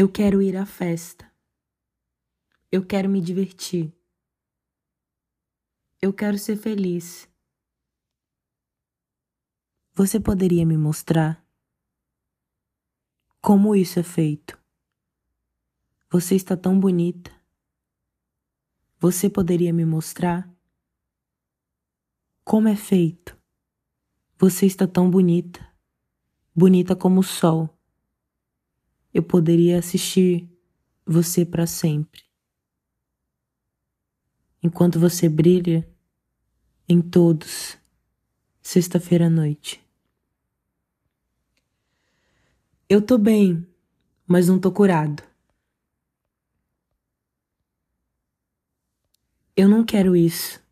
Eu quero ir à festa. Eu quero me divertir. Eu quero ser feliz. Você poderia me mostrar como isso é feito? Você está tão bonita. Você poderia me mostrar como é feito? Você está tão bonita, bonita como o sol. Eu poderia assistir você para sempre. Enquanto você brilha em todos, sexta-feira à noite. Eu tô bem, mas não tô curado. Eu não quero isso.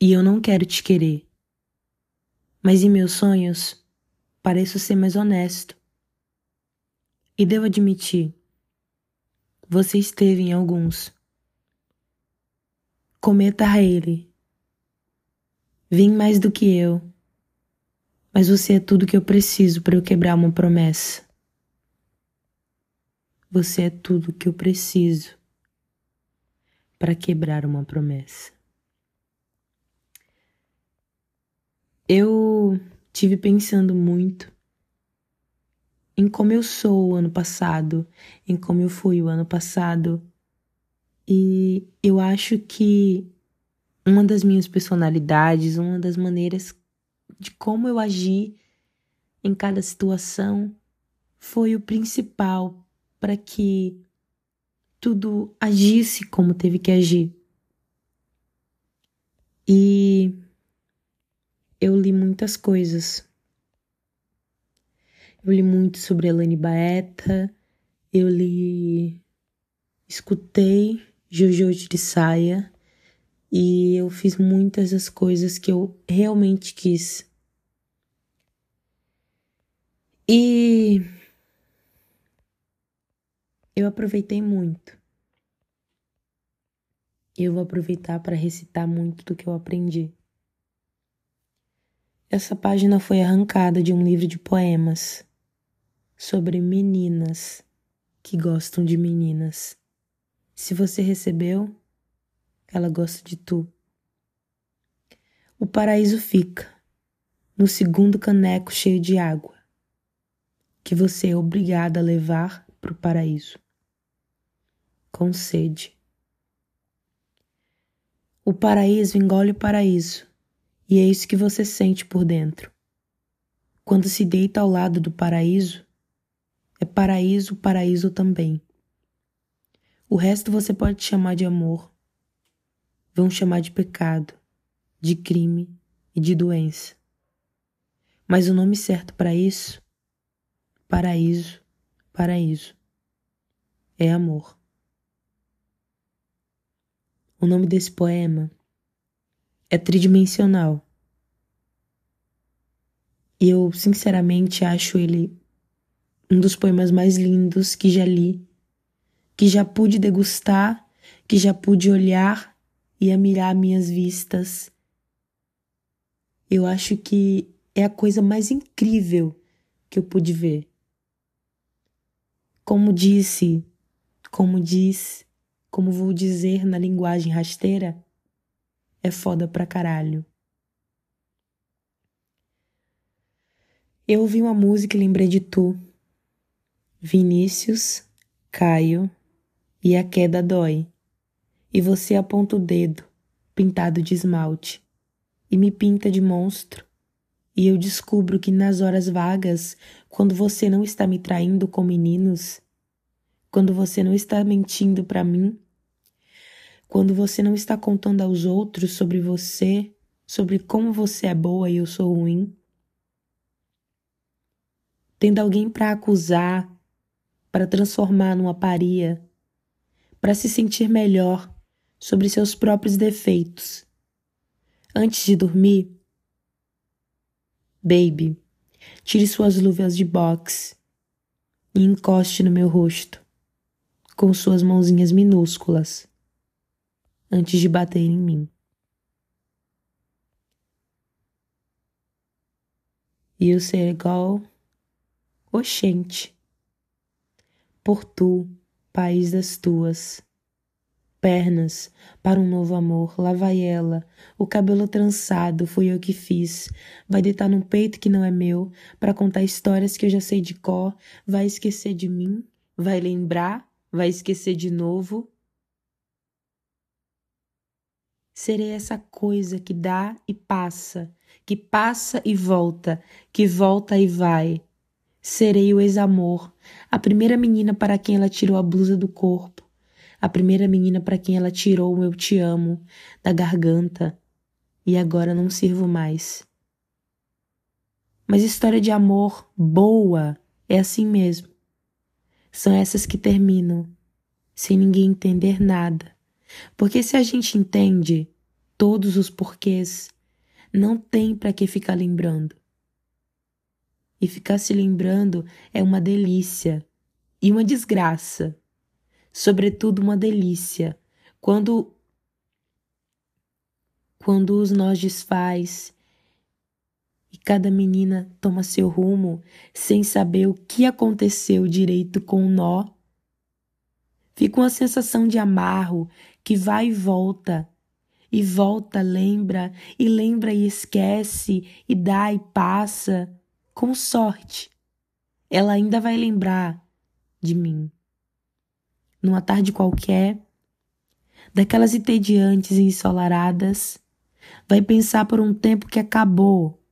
E eu não quero te querer. Mas em meus sonhos, pareço ser mais honesto. E devo admitir, você esteve em alguns. Cometa a ele. Vim mais do que eu mas você é tudo que eu preciso para eu quebrar uma promessa. Você é tudo que eu preciso para quebrar uma promessa. Eu tive pensando muito em como eu sou o ano passado, em como eu fui o ano passado, e eu acho que uma das minhas personalidades, uma das maneiras de como eu agi em cada situação foi o principal para que tudo agisse como teve que agir. E eu li muitas coisas. Eu li muito sobre Elane Baeta, eu li, escutei Jojo de Saia, e eu fiz muitas das coisas que eu realmente quis. E eu aproveitei muito. Eu vou aproveitar para recitar muito do que eu aprendi. Essa página foi arrancada de um livro de poemas sobre meninas que gostam de meninas. Se você recebeu, ela gosta de tu. O paraíso fica no segundo caneco cheio de água que você é obrigada a levar para o paraíso. Com sede. O paraíso engole o paraíso, e é isso que você sente por dentro. Quando se deita ao lado do paraíso, é paraíso, paraíso também. O resto você pode chamar de amor, vão chamar de pecado, de crime e de doença. Mas o nome certo para isso, paraíso, paraíso, é amor. O nome desse poema é tridimensional. E eu, sinceramente, acho ele um dos poemas mais lindos que já li, que já pude degustar, que já pude olhar ia mirar minhas vistas. Eu acho que é a coisa mais incrível que eu pude ver. Como disse, como diz, como vou dizer na linguagem rasteira, é foda pra caralho. Eu ouvi uma música e lembrei de tu. Vinícius, Caio e a queda dói e você aponta o dedo, pintado de esmalte, e me pinta de monstro. E eu descubro que nas horas vagas, quando você não está me traindo com meninos, quando você não está mentindo para mim, quando você não está contando aos outros sobre você, sobre como você é boa e eu sou ruim, tendo alguém para acusar, para transformar numa paria, para se sentir melhor, sobre seus próprios defeitos. Antes de dormir, baby, tire suas luvas de boxe e encoste no meu rosto com suas mãozinhas minúsculas antes de bater em mim. E eu ser igual oxente. Por tu, país das tuas. Pernas para um novo amor, lá vai ela. O cabelo trançado fui eu que fiz. Vai deitar num peito que não é meu, para contar histórias que eu já sei de cor. Vai esquecer de mim, vai lembrar, vai esquecer de novo. Serei essa coisa que dá e passa, que passa e volta, que volta e vai. Serei o ex-amor, a primeira menina para quem ela tirou a blusa do corpo, a primeira menina para quem ela tirou o eu te amo da garganta e agora não sirvo mais. Mas história de amor boa é assim mesmo. São essas que terminam sem ninguém entender nada. Porque se a gente entende todos os porquês, não tem para que ficar lembrando. E ficar se lembrando é uma delícia e uma desgraça. Sobretudo uma delícia. Quando quando os nós desfaz e cada menina toma seu rumo sem saber o que aconteceu direito com o nó. Fica uma sensação de amarro que vai e volta, e volta, lembra, e lembra e esquece, e dá e passa com sorte, ela ainda vai lembrar de mim. Numa tarde qualquer, daquelas entediantes e ensolaradas, vai pensar por um tempo que acabou.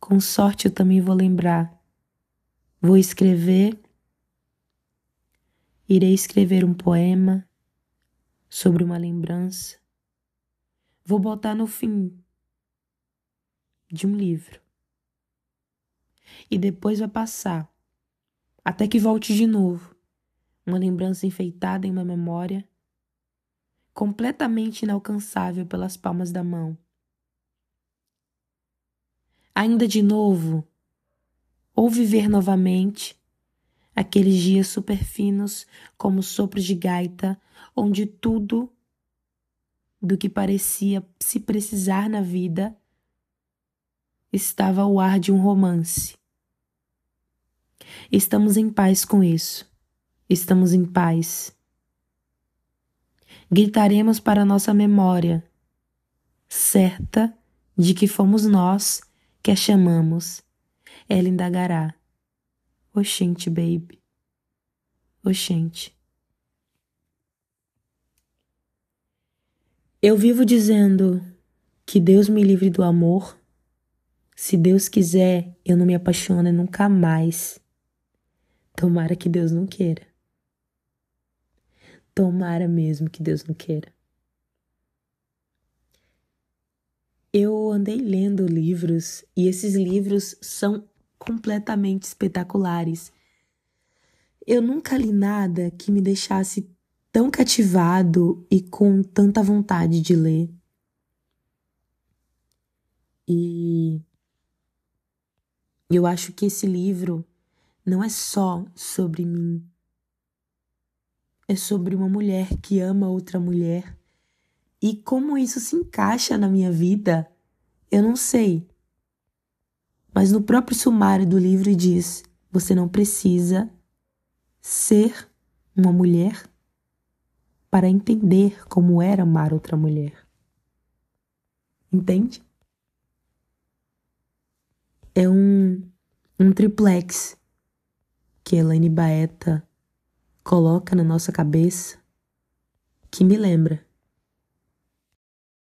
Com sorte eu também vou lembrar. Vou escrever, irei escrever um poema sobre uma lembrança. Vou botar no fim de um livro e depois vai passar, até que volte de novo, uma lembrança enfeitada em uma memória, completamente inalcançável pelas palmas da mão. Ainda de novo, ou viver novamente aqueles dias superfinos como sopros de gaita, onde tudo do que parecia se precisar na vida estava ao ar de um romance. Estamos em paz com isso. Estamos em paz. Gritaremos para nossa memória, certa de que fomos nós que a chamamos. Ela indagará. Oxente, baby. Oxente. Eu vivo dizendo que Deus me livre do amor se Deus quiser, eu não me apaixono nunca mais. Tomara que Deus não queira. Tomara mesmo que Deus não queira. Eu andei lendo livros e esses livros são completamente espetaculares. Eu nunca li nada que me deixasse tão cativado e com tanta vontade de ler. E eu acho que esse livro não é só sobre mim. É sobre uma mulher que ama outra mulher. E como isso se encaixa na minha vida, eu não sei. Mas no próprio sumário do livro diz: você não precisa ser uma mulher para entender como era amar outra mulher. Entende? É um, um triplex que Elaine Baeta coloca na nossa cabeça que me lembra